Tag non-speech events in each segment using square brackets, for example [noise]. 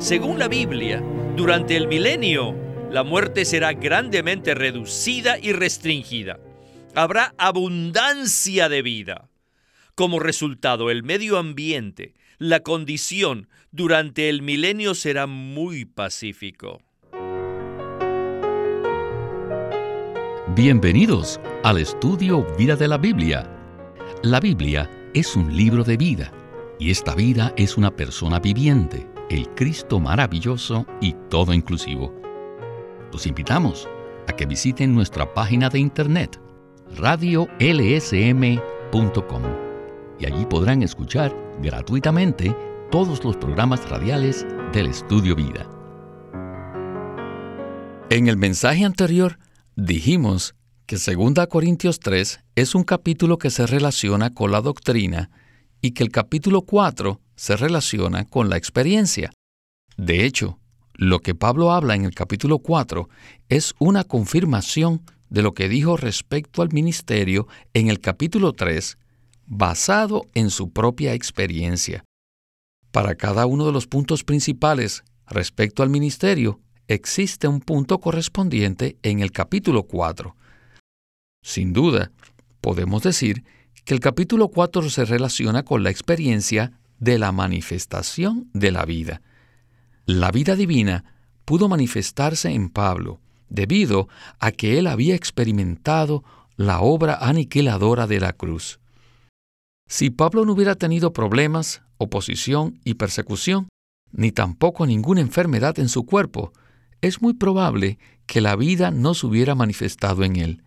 Según la Biblia, durante el milenio, la muerte será grandemente reducida y restringida. Habrá abundancia de vida. Como resultado, el medio ambiente, la condición durante el milenio será muy pacífico. Bienvenidos al estudio Vida de la Biblia. La Biblia es un libro de vida y esta vida es una persona viviente, el Cristo maravilloso y todo inclusivo. Los invitamos a que visiten nuestra página de internet radiolsm.com y allí podrán escuchar gratuitamente todos los programas radiales del Estudio Vida. En el mensaje anterior dijimos que 2 Corintios 3 es un capítulo que se relaciona con la doctrina y que el capítulo 4 se relaciona con la experiencia. De hecho, lo que Pablo habla en el capítulo 4 es una confirmación de lo que dijo respecto al ministerio en el capítulo 3, basado en su propia experiencia. Para cada uno de los puntos principales respecto al ministerio, existe un punto correspondiente en el capítulo 4. Sin duda, podemos decir que el capítulo 4 se relaciona con la experiencia de la manifestación de la vida. La vida divina pudo manifestarse en Pablo debido a que él había experimentado la obra aniquiladora de la cruz. Si Pablo no hubiera tenido problemas, oposición y persecución, ni tampoco ninguna enfermedad en su cuerpo, es muy probable que la vida no se hubiera manifestado en él.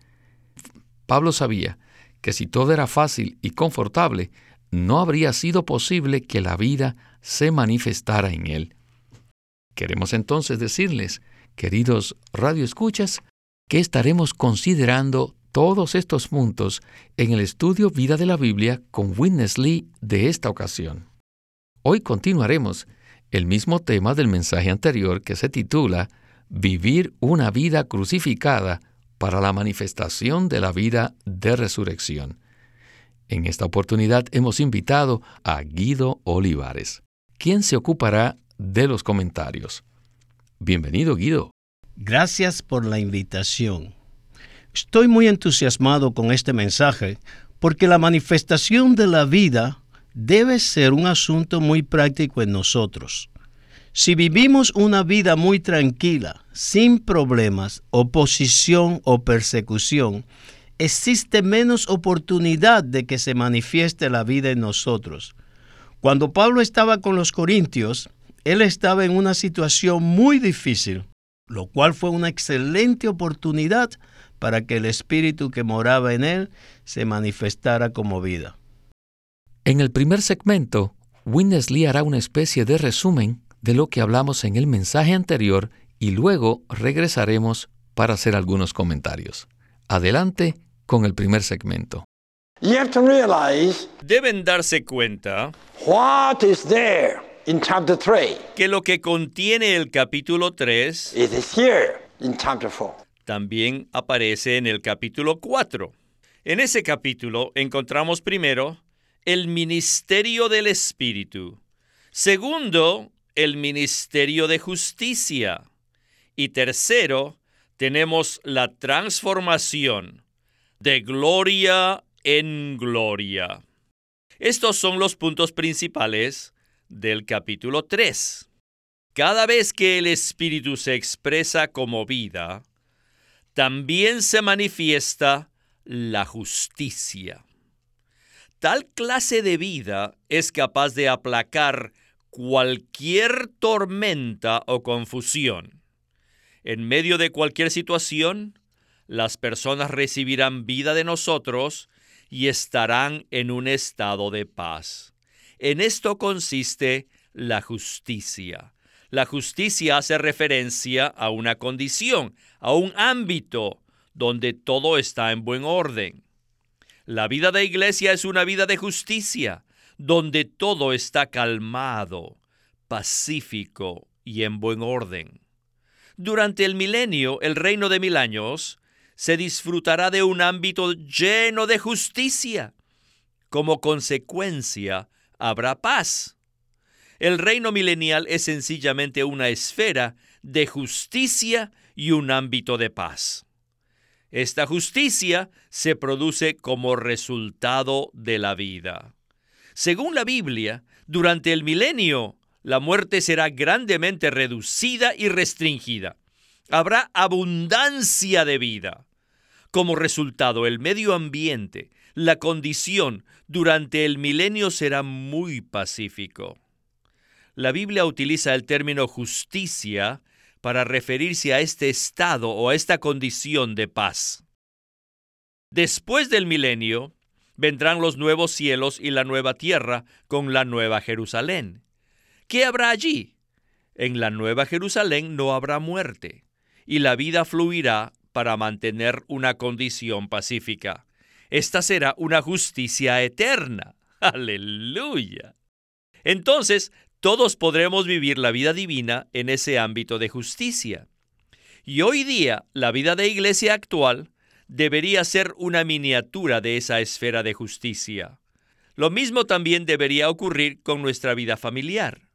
Pablo sabía que si todo era fácil y confortable, no habría sido posible que la vida se manifestara en él. Queremos entonces decirles, queridos radioescuchas, que estaremos considerando todos estos puntos en el estudio Vida de la Biblia con Witness Lee de esta ocasión. Hoy continuaremos el mismo tema del mensaje anterior que se titula Vivir una vida crucificada para la manifestación de la vida de resurrección. En esta oportunidad hemos invitado a Guido Olivares, quien se ocupará de los comentarios. Bienvenido, Guido. Gracias por la invitación. Estoy muy entusiasmado con este mensaje porque la manifestación de la vida debe ser un asunto muy práctico en nosotros. Si vivimos una vida muy tranquila, sin problemas, oposición o persecución, existe menos oportunidad de que se manifieste la vida en nosotros. Cuando Pablo estaba con los corintios, él estaba en una situación muy difícil, lo cual fue una excelente oportunidad para que el espíritu que moraba en él se manifestara como vida. En el primer segmento, Winnesley hará una especie de resumen de lo que hablamos en el mensaje anterior y luego regresaremos para hacer algunos comentarios. Adelante con el primer segmento. Deben darse cuenta que lo que contiene el capítulo 3 también aparece en el capítulo 4. En ese capítulo encontramos primero el ministerio del Espíritu. Segundo, el ministerio de justicia. Y tercero, tenemos la transformación de gloria en gloria. Estos son los puntos principales del capítulo 3. Cada vez que el Espíritu se expresa como vida, también se manifiesta la justicia. Tal clase de vida es capaz de aplacar cualquier tormenta o confusión. En medio de cualquier situación, las personas recibirán vida de nosotros y estarán en un estado de paz. En esto consiste la justicia. La justicia hace referencia a una condición, a un ámbito donde todo está en buen orden. La vida de iglesia es una vida de justicia, donde todo está calmado, pacífico y en buen orden. Durante el milenio, el reino de mil años, se disfrutará de un ámbito lleno de justicia. Como consecuencia, habrá paz. El reino milenial es sencillamente una esfera de justicia y un ámbito de paz. Esta justicia se produce como resultado de la vida. Según la Biblia, durante el milenio, la muerte será grandemente reducida y restringida. Habrá abundancia de vida. Como resultado, el medio ambiente, la condición durante el milenio será muy pacífico. La Biblia utiliza el término justicia para referirse a este estado o a esta condición de paz. Después del milenio, vendrán los nuevos cielos y la nueva tierra con la nueva Jerusalén. ¿Qué habrá allí? En la nueva Jerusalén no habrá muerte, y la vida fluirá para mantener una condición pacífica. Esta será una justicia eterna. [laughs] Aleluya. Entonces, todos podremos vivir la vida divina en ese ámbito de justicia. Y hoy día la vida de iglesia actual debería ser una miniatura de esa esfera de justicia. Lo mismo también debería ocurrir con nuestra vida familiar.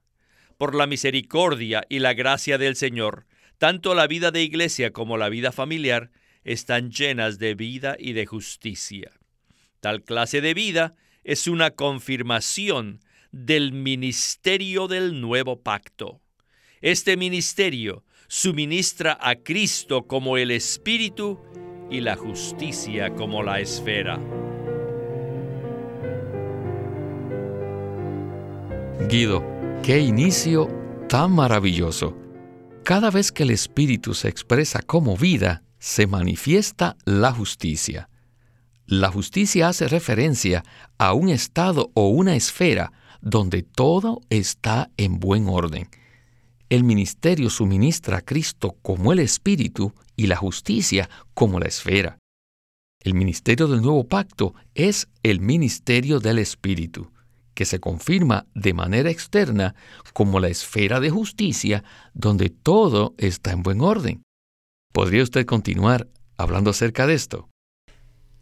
Por la misericordia y la gracia del Señor, tanto la vida de iglesia como la vida familiar están llenas de vida y de justicia. Tal clase de vida es una confirmación del ministerio del nuevo pacto. Este ministerio suministra a Cristo como el Espíritu y la justicia como la esfera. Guido, qué inicio tan maravilloso. Cada vez que el Espíritu se expresa como vida, se manifiesta la justicia. La justicia hace referencia a un estado o una esfera donde todo está en buen orden. El ministerio suministra a Cristo como el Espíritu y la justicia como la esfera. El ministerio del nuevo pacto es el ministerio del Espíritu, que se confirma de manera externa como la esfera de justicia donde todo está en buen orden. ¿Podría usted continuar hablando acerca de esto?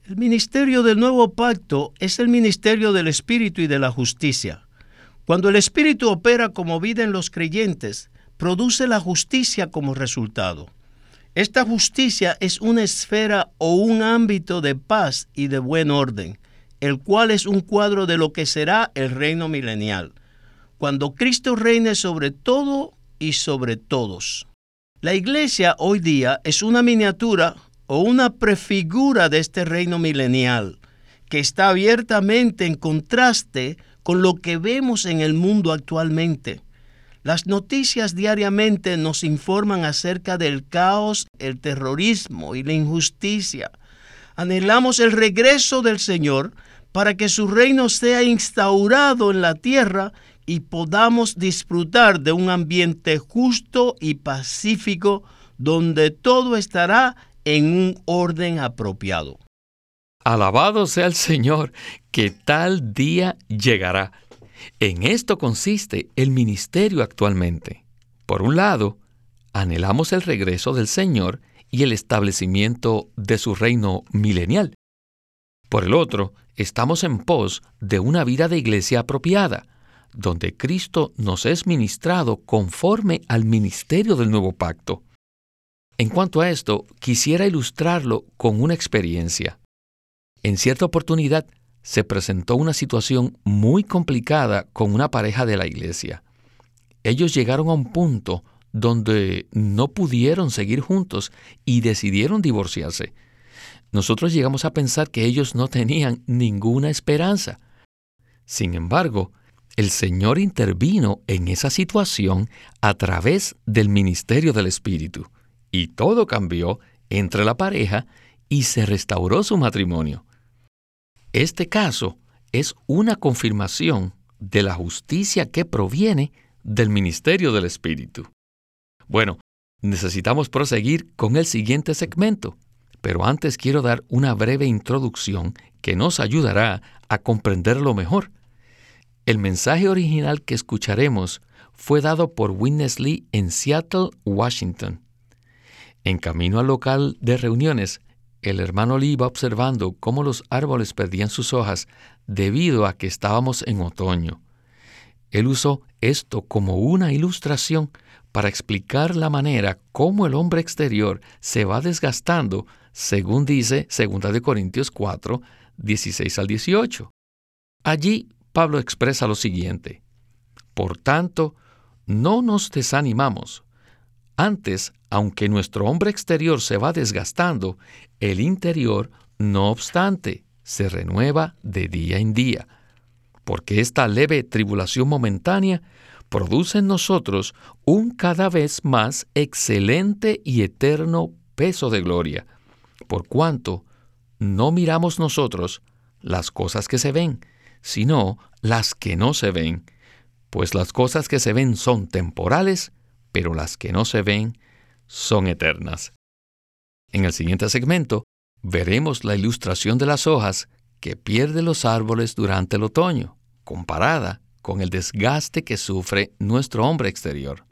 El ministerio del nuevo pacto es el ministerio del Espíritu y de la justicia. Cuando el Espíritu opera como vida en los creyentes, produce la justicia como resultado. Esta justicia es una esfera o un ámbito de paz y de buen orden, el cual es un cuadro de lo que será el reino milenial, cuando Cristo reine sobre todo y sobre todos. La iglesia hoy día es una miniatura o una prefigura de este reino milenial, que está abiertamente en contraste con lo que vemos en el mundo actualmente. Las noticias diariamente nos informan acerca del caos, el terrorismo y la injusticia. Anhelamos el regreso del Señor para que su reino sea instaurado en la tierra y podamos disfrutar de un ambiente justo y pacífico donde todo estará en un orden apropiado. Alabado sea el Señor, que tal día llegará. En esto consiste el ministerio actualmente. Por un lado, anhelamos el regreso del Señor y el establecimiento de su reino milenial. Por el otro, estamos en pos de una vida de iglesia apropiada, donde Cristo nos es ministrado conforme al ministerio del nuevo pacto. En cuanto a esto, quisiera ilustrarlo con una experiencia. En cierta oportunidad se presentó una situación muy complicada con una pareja de la iglesia. Ellos llegaron a un punto donde no pudieron seguir juntos y decidieron divorciarse. Nosotros llegamos a pensar que ellos no tenían ninguna esperanza. Sin embargo, el Señor intervino en esa situación a través del ministerio del Espíritu, y todo cambió entre la pareja y se restauró su matrimonio. Este caso es una confirmación de la justicia que proviene del ministerio del Espíritu. Bueno, necesitamos proseguir con el siguiente segmento, pero antes quiero dar una breve introducción que nos ayudará a comprenderlo mejor. El mensaje original que escucharemos fue dado por Witness Lee en Seattle, Washington. En camino al local de reuniones, el hermano Lee iba observando cómo los árboles perdían sus hojas debido a que estábamos en otoño. Él usó esto como una ilustración para explicar la manera cómo el hombre exterior se va desgastando, según dice 2 Corintios 4, 16 al 18. Allí Pablo expresa lo siguiente, Por tanto, no nos desanimamos. Antes, aunque nuestro hombre exterior se va desgastando, el interior, no obstante, se renueva de día en día, porque esta leve tribulación momentánea produce en nosotros un cada vez más excelente y eterno peso de gloria, por cuanto no miramos nosotros las cosas que se ven, sino las que no se ven, pues las cosas que se ven son temporales, pero las que no se ven son eternas. En el siguiente segmento veremos la ilustración de las hojas que pierden los árboles durante el otoño, comparada con el desgaste que sufre nuestro hombre exterior.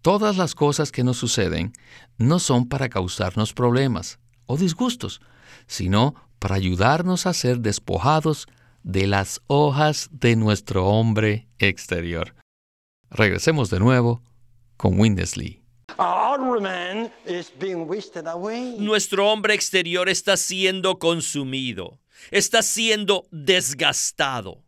Todas las cosas que nos suceden no son para causarnos problemas o disgustos, sino para ayudarnos a ser despojados de las hojas de nuestro hombre exterior. Regresemos de nuevo con Windesley. Nuestro hombre exterior está siendo consumido, está siendo desgastado.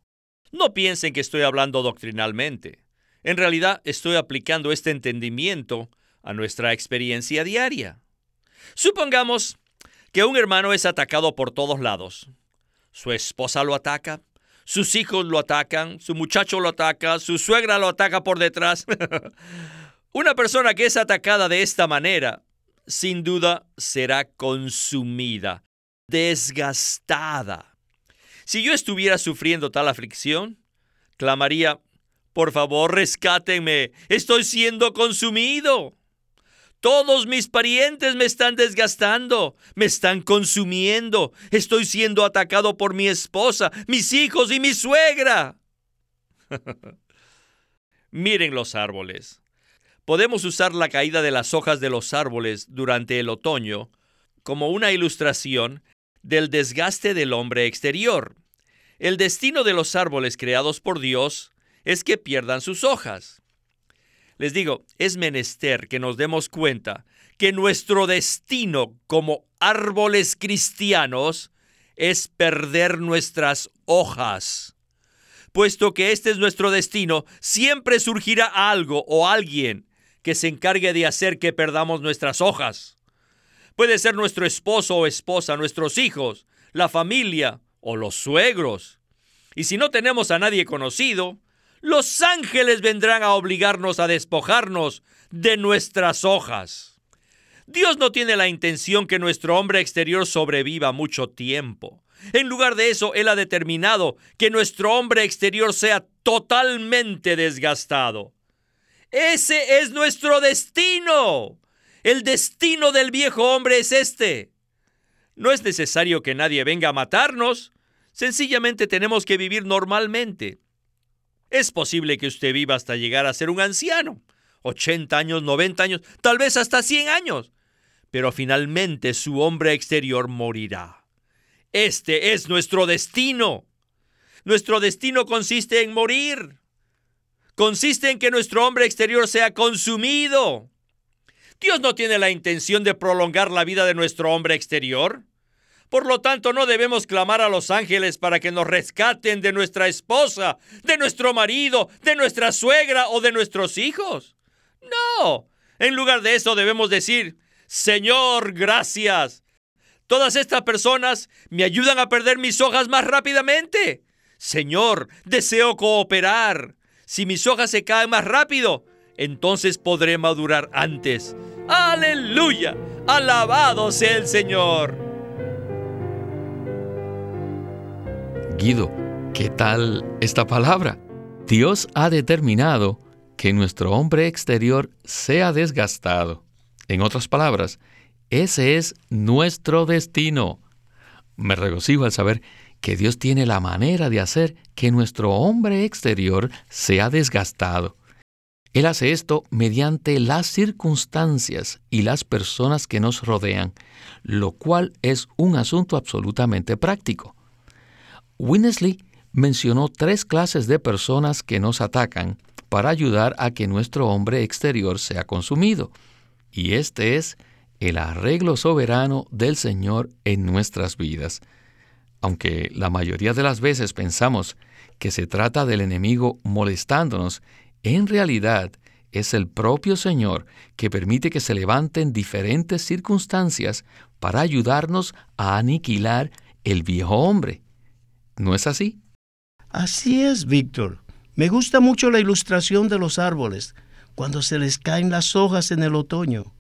No piensen que estoy hablando doctrinalmente. En realidad estoy aplicando este entendimiento a nuestra experiencia diaria. Supongamos que un hermano es atacado por todos lados. Su esposa lo ataca, sus hijos lo atacan, su muchacho lo ataca, su suegra lo ataca por detrás. [laughs] Una persona que es atacada de esta manera, sin duda será consumida, desgastada. Si yo estuviera sufriendo tal aflicción, clamaría, por favor, rescátenme, estoy siendo consumido. Todos mis parientes me están desgastando, me están consumiendo, estoy siendo atacado por mi esposa, mis hijos y mi suegra. [laughs] Miren los árboles. Podemos usar la caída de las hojas de los árboles durante el otoño como una ilustración del desgaste del hombre exterior. El destino de los árboles creados por Dios es que pierdan sus hojas. Les digo, es menester que nos demos cuenta que nuestro destino como árboles cristianos es perder nuestras hojas. Puesto que este es nuestro destino, siempre surgirá algo o alguien que se encargue de hacer que perdamos nuestras hojas. Puede ser nuestro esposo o esposa, nuestros hijos, la familia o los suegros. Y si no tenemos a nadie conocido, los ángeles vendrán a obligarnos a despojarnos de nuestras hojas. Dios no tiene la intención que nuestro hombre exterior sobreviva mucho tiempo. En lugar de eso, Él ha determinado que nuestro hombre exterior sea totalmente desgastado. Ese es nuestro destino. El destino del viejo hombre es este. No es necesario que nadie venga a matarnos. Sencillamente tenemos que vivir normalmente. Es posible que usted viva hasta llegar a ser un anciano. 80 años, 90 años, tal vez hasta 100 años. Pero finalmente su hombre exterior morirá. Este es nuestro destino. Nuestro destino consiste en morir consiste en que nuestro hombre exterior sea consumido. Dios no tiene la intención de prolongar la vida de nuestro hombre exterior. Por lo tanto, no debemos clamar a los ángeles para que nos rescaten de nuestra esposa, de nuestro marido, de nuestra suegra o de nuestros hijos. No. En lugar de eso debemos decir, Señor, gracias. Todas estas personas me ayudan a perder mis hojas más rápidamente. Señor, deseo cooperar. Si mis hojas se caen más rápido, entonces podré madurar antes. Aleluya. Alabado sea el Señor. Guido, ¿qué tal esta palabra? Dios ha determinado que nuestro hombre exterior sea desgastado. En otras palabras, ese es nuestro destino. Me regocijo al saber que Dios tiene la manera de hacer que nuestro hombre exterior sea desgastado. Él hace esto mediante las circunstancias y las personas que nos rodean, lo cual es un asunto absolutamente práctico. Winnesley mencionó tres clases de personas que nos atacan para ayudar a que nuestro hombre exterior sea consumido. Y este es el arreglo soberano del Señor en nuestras vidas. Aunque la mayoría de las veces pensamos que se trata del enemigo molestándonos, en realidad es el propio Señor que permite que se levanten diferentes circunstancias para ayudarnos a aniquilar el viejo hombre. ¿No es así? Así es, Víctor. Me gusta mucho la ilustración de los árboles, cuando se les caen las hojas en el otoño.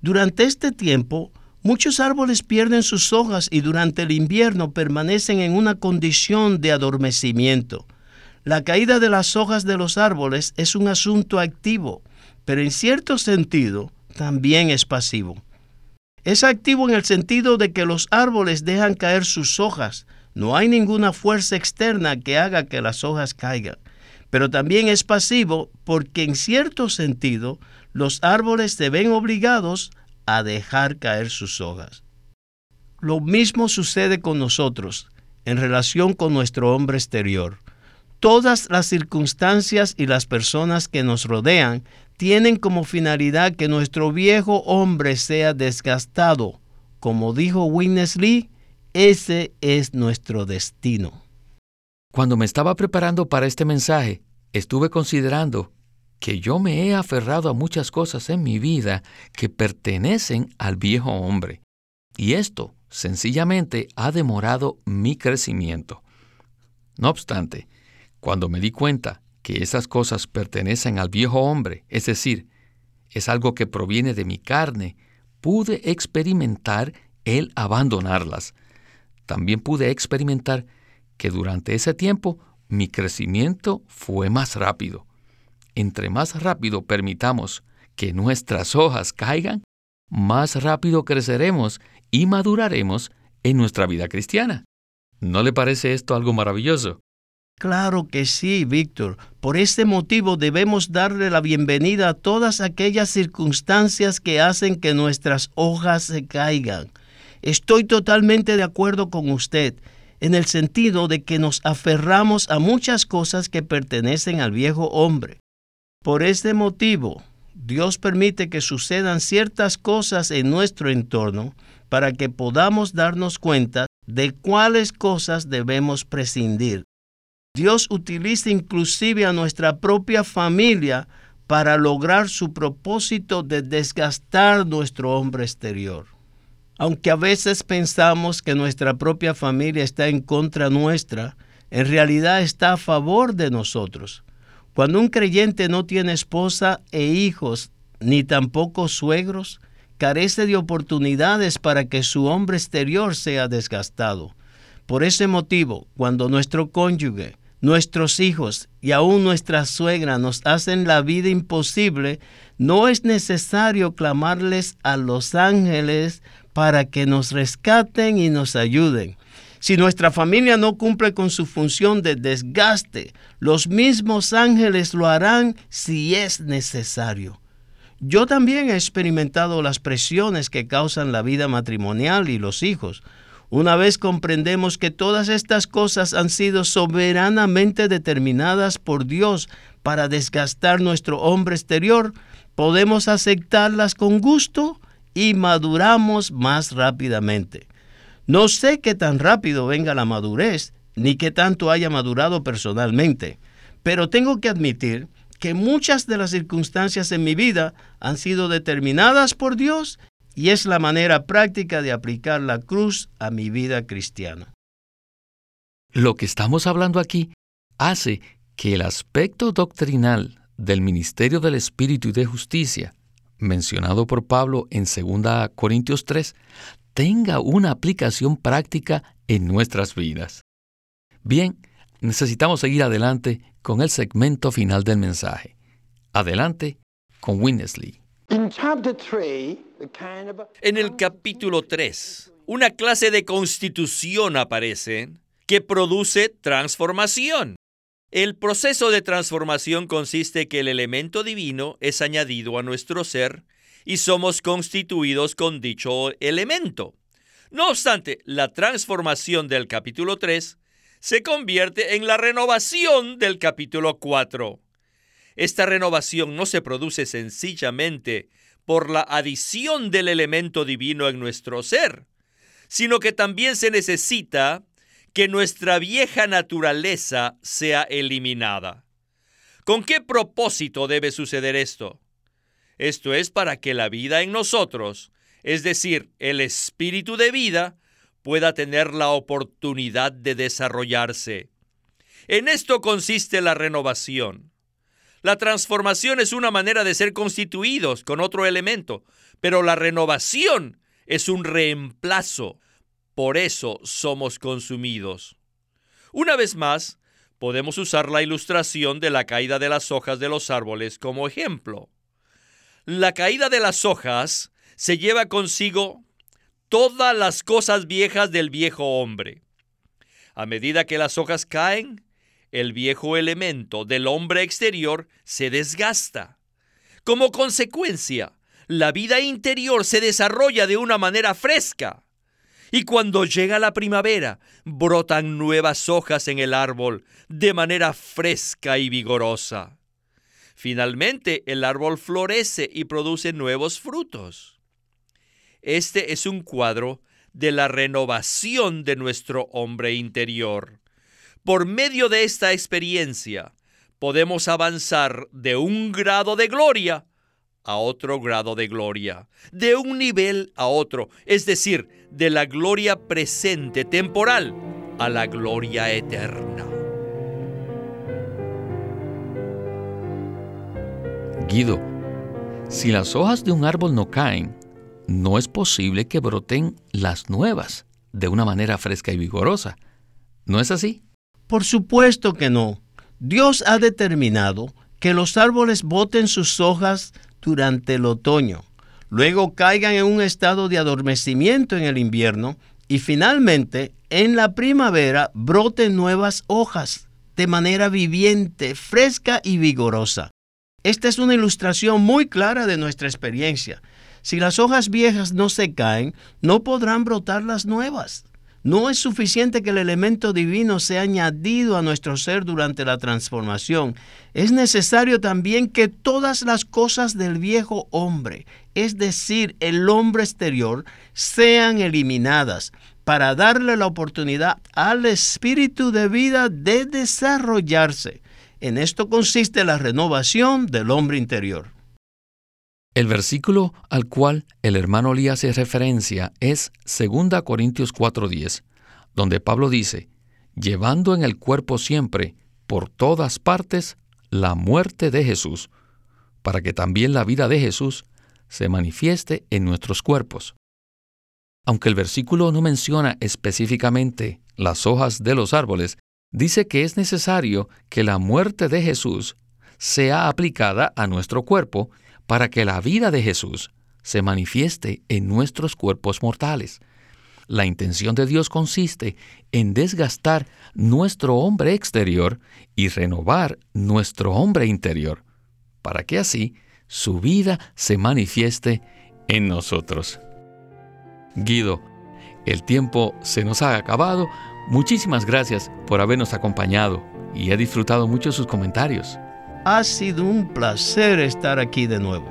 Durante este tiempo, muchos árboles pierden sus hojas y durante el invierno permanecen en una condición de adormecimiento. La caída de las hojas de los árboles es un asunto activo, pero en cierto sentido también es pasivo. Es activo en el sentido de que los árboles dejan caer sus hojas. No hay ninguna fuerza externa que haga que las hojas caigan. Pero también es pasivo porque en cierto sentido los árboles se ven obligados a dejar caer sus hojas. Lo mismo sucede con nosotros en relación con nuestro hombre exterior. Todas las circunstancias y las personas que nos rodean tienen como finalidad que nuestro viejo hombre sea desgastado. Como dijo Witness Lee, ese es nuestro destino. Cuando me estaba preparando para este mensaje, estuve considerando que yo me he aferrado a muchas cosas en mi vida que pertenecen al viejo hombre. Y esto sencillamente ha demorado mi crecimiento. No obstante, cuando me di cuenta que esas cosas pertenecen al viejo hombre, es decir, es algo que proviene de mi carne, pude experimentar el abandonarlas. También pude experimentar que durante ese tiempo mi crecimiento fue más rápido entre más rápido permitamos que nuestras hojas caigan, más rápido creceremos y maduraremos en nuestra vida cristiana. ¿No le parece esto algo maravilloso? Claro que sí, Víctor. Por este motivo debemos darle la bienvenida a todas aquellas circunstancias que hacen que nuestras hojas se caigan. Estoy totalmente de acuerdo con usted en el sentido de que nos aferramos a muchas cosas que pertenecen al viejo hombre. Por este motivo, Dios permite que sucedan ciertas cosas en nuestro entorno para que podamos darnos cuenta de cuáles cosas debemos prescindir. Dios utiliza inclusive a nuestra propia familia para lograr su propósito de desgastar nuestro hombre exterior. Aunque a veces pensamos que nuestra propia familia está en contra nuestra, en realidad está a favor de nosotros. Cuando un creyente no tiene esposa e hijos, ni tampoco suegros, carece de oportunidades para que su hombre exterior sea desgastado. Por ese motivo, cuando nuestro cónyuge, nuestros hijos y aún nuestra suegra nos hacen la vida imposible, no es necesario clamarles a los ángeles para que nos rescaten y nos ayuden. Si nuestra familia no cumple con su función de desgaste, los mismos ángeles lo harán si es necesario. Yo también he experimentado las presiones que causan la vida matrimonial y los hijos. Una vez comprendemos que todas estas cosas han sido soberanamente determinadas por Dios para desgastar nuestro hombre exterior, podemos aceptarlas con gusto y maduramos más rápidamente. No sé qué tan rápido venga la madurez, ni qué tanto haya madurado personalmente, pero tengo que admitir que muchas de las circunstancias en mi vida han sido determinadas por Dios y es la manera práctica de aplicar la cruz a mi vida cristiana. Lo que estamos hablando aquí hace que el aspecto doctrinal del ministerio del Espíritu y de Justicia, mencionado por Pablo en 2 Corintios 3, tenga una aplicación práctica en nuestras vidas. Bien, necesitamos seguir adelante con el segmento final del mensaje. Adelante con Winnesley. En el capítulo 3, una clase de constitución aparece que produce transformación. El proceso de transformación consiste en que el elemento divino es añadido a nuestro ser y somos constituidos con dicho elemento. No obstante, la transformación del capítulo 3 se convierte en la renovación del capítulo 4. Esta renovación no se produce sencillamente por la adición del elemento divino en nuestro ser, sino que también se necesita que nuestra vieja naturaleza sea eliminada. ¿Con qué propósito debe suceder esto? Esto es para que la vida en nosotros, es decir, el espíritu de vida, pueda tener la oportunidad de desarrollarse. En esto consiste la renovación. La transformación es una manera de ser constituidos con otro elemento, pero la renovación es un reemplazo. Por eso somos consumidos. Una vez más, podemos usar la ilustración de la caída de las hojas de los árboles como ejemplo. La caída de las hojas se lleva consigo todas las cosas viejas del viejo hombre. A medida que las hojas caen, el viejo elemento del hombre exterior se desgasta. Como consecuencia, la vida interior se desarrolla de una manera fresca. Y cuando llega la primavera, brotan nuevas hojas en el árbol de manera fresca y vigorosa. Finalmente, el árbol florece y produce nuevos frutos. Este es un cuadro de la renovación de nuestro hombre interior. Por medio de esta experiencia, podemos avanzar de un grado de gloria a otro grado de gloria, de un nivel a otro, es decir, de la gloria presente temporal a la gloria eterna. Guido, si las hojas de un árbol no caen, no es posible que broten las nuevas de una manera fresca y vigorosa. ¿No es así? Por supuesto que no. Dios ha determinado que los árboles boten sus hojas durante el otoño, luego caigan en un estado de adormecimiento en el invierno y finalmente en la primavera broten nuevas hojas de manera viviente, fresca y vigorosa. Esta es una ilustración muy clara de nuestra experiencia. Si las hojas viejas no se caen, no podrán brotar las nuevas. No es suficiente que el elemento divino sea añadido a nuestro ser durante la transformación. Es necesario también que todas las cosas del viejo hombre, es decir, el hombre exterior, sean eliminadas para darle la oportunidad al espíritu de vida de desarrollarse. En esto consiste la renovación del hombre interior. El versículo al cual el hermano Lee hace referencia es 2 Corintios 4:10, donde Pablo dice, llevando en el cuerpo siempre, por todas partes, la muerte de Jesús, para que también la vida de Jesús se manifieste en nuestros cuerpos. Aunque el versículo no menciona específicamente las hojas de los árboles, dice que es necesario que la muerte de Jesús sea aplicada a nuestro cuerpo para que la vida de Jesús se manifieste en nuestros cuerpos mortales. La intención de Dios consiste en desgastar nuestro hombre exterior y renovar nuestro hombre interior, para que así su vida se manifieste en nosotros. Guido, el tiempo se nos ha acabado, Muchísimas gracias por habernos acompañado y he disfrutado mucho sus comentarios. Ha sido un placer estar aquí de nuevo.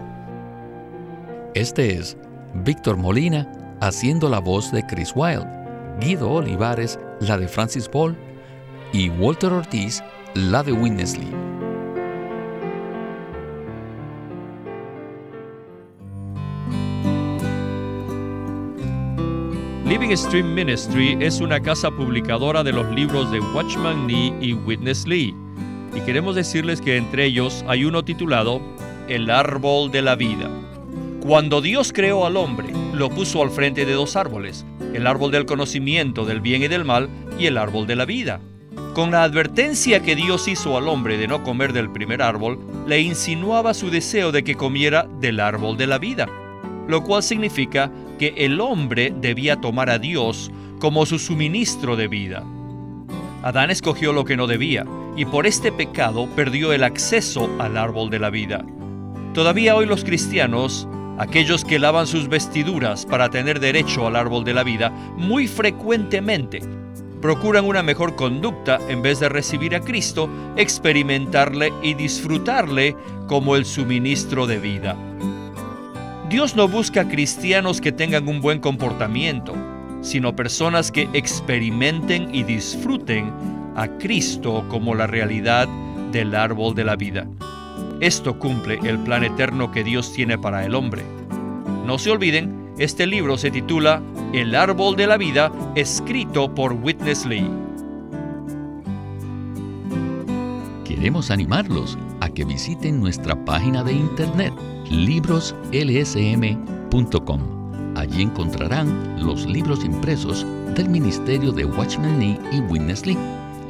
Este es Víctor Molina haciendo la voz de Chris Wilde, Guido Olivares la de Francis Paul y Walter Ortiz la de Winnesley. Living Stream Ministry es una casa publicadora de los libros de Watchman Nee y Witness Lee. Y queremos decirles que entre ellos hay uno titulado El árbol de la vida. Cuando Dios creó al hombre, lo puso al frente de dos árboles, el árbol del conocimiento del bien y del mal y el árbol de la vida. Con la advertencia que Dios hizo al hombre de no comer del primer árbol, le insinuaba su deseo de que comiera del árbol de la vida, lo cual significa que el hombre debía tomar a Dios como su suministro de vida. Adán escogió lo que no debía y por este pecado perdió el acceso al árbol de la vida. Todavía hoy los cristianos, aquellos que lavan sus vestiduras para tener derecho al árbol de la vida, muy frecuentemente procuran una mejor conducta en vez de recibir a Cristo, experimentarle y disfrutarle como el suministro de vida. Dios no busca cristianos que tengan un buen comportamiento, sino personas que experimenten y disfruten a Cristo como la realidad del árbol de la vida. Esto cumple el plan eterno que Dios tiene para el hombre. No se olviden, este libro se titula El árbol de la vida, escrito por Witness Lee. Queremos animarlos a que visiten nuestra página de internet libroslsm.com. Allí encontrarán los libros impresos del Ministerio de Watchman Nee y Witness Lee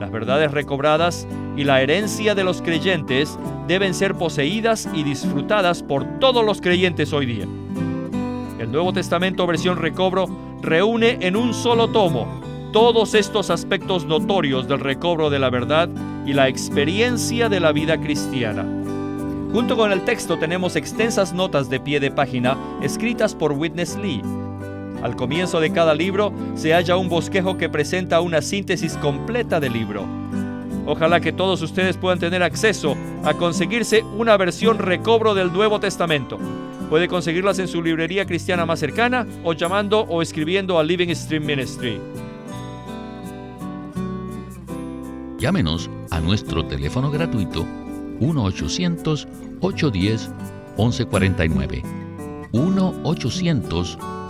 Las verdades recobradas y la herencia de los creyentes deben ser poseídas y disfrutadas por todos los creyentes hoy día. El Nuevo Testamento versión recobro reúne en un solo tomo todos estos aspectos notorios del recobro de la verdad y la experiencia de la vida cristiana. Junto con el texto tenemos extensas notas de pie de página escritas por Witness Lee al comienzo de cada libro se halla un bosquejo que presenta una síntesis completa del libro. Ojalá que todos ustedes puedan tener acceso a conseguirse una versión recobro del Nuevo Testamento. Puede conseguirlas en su librería cristiana más cercana o llamando o escribiendo a Living Stream Ministry. Llámenos a nuestro teléfono gratuito 1-800-810-1149.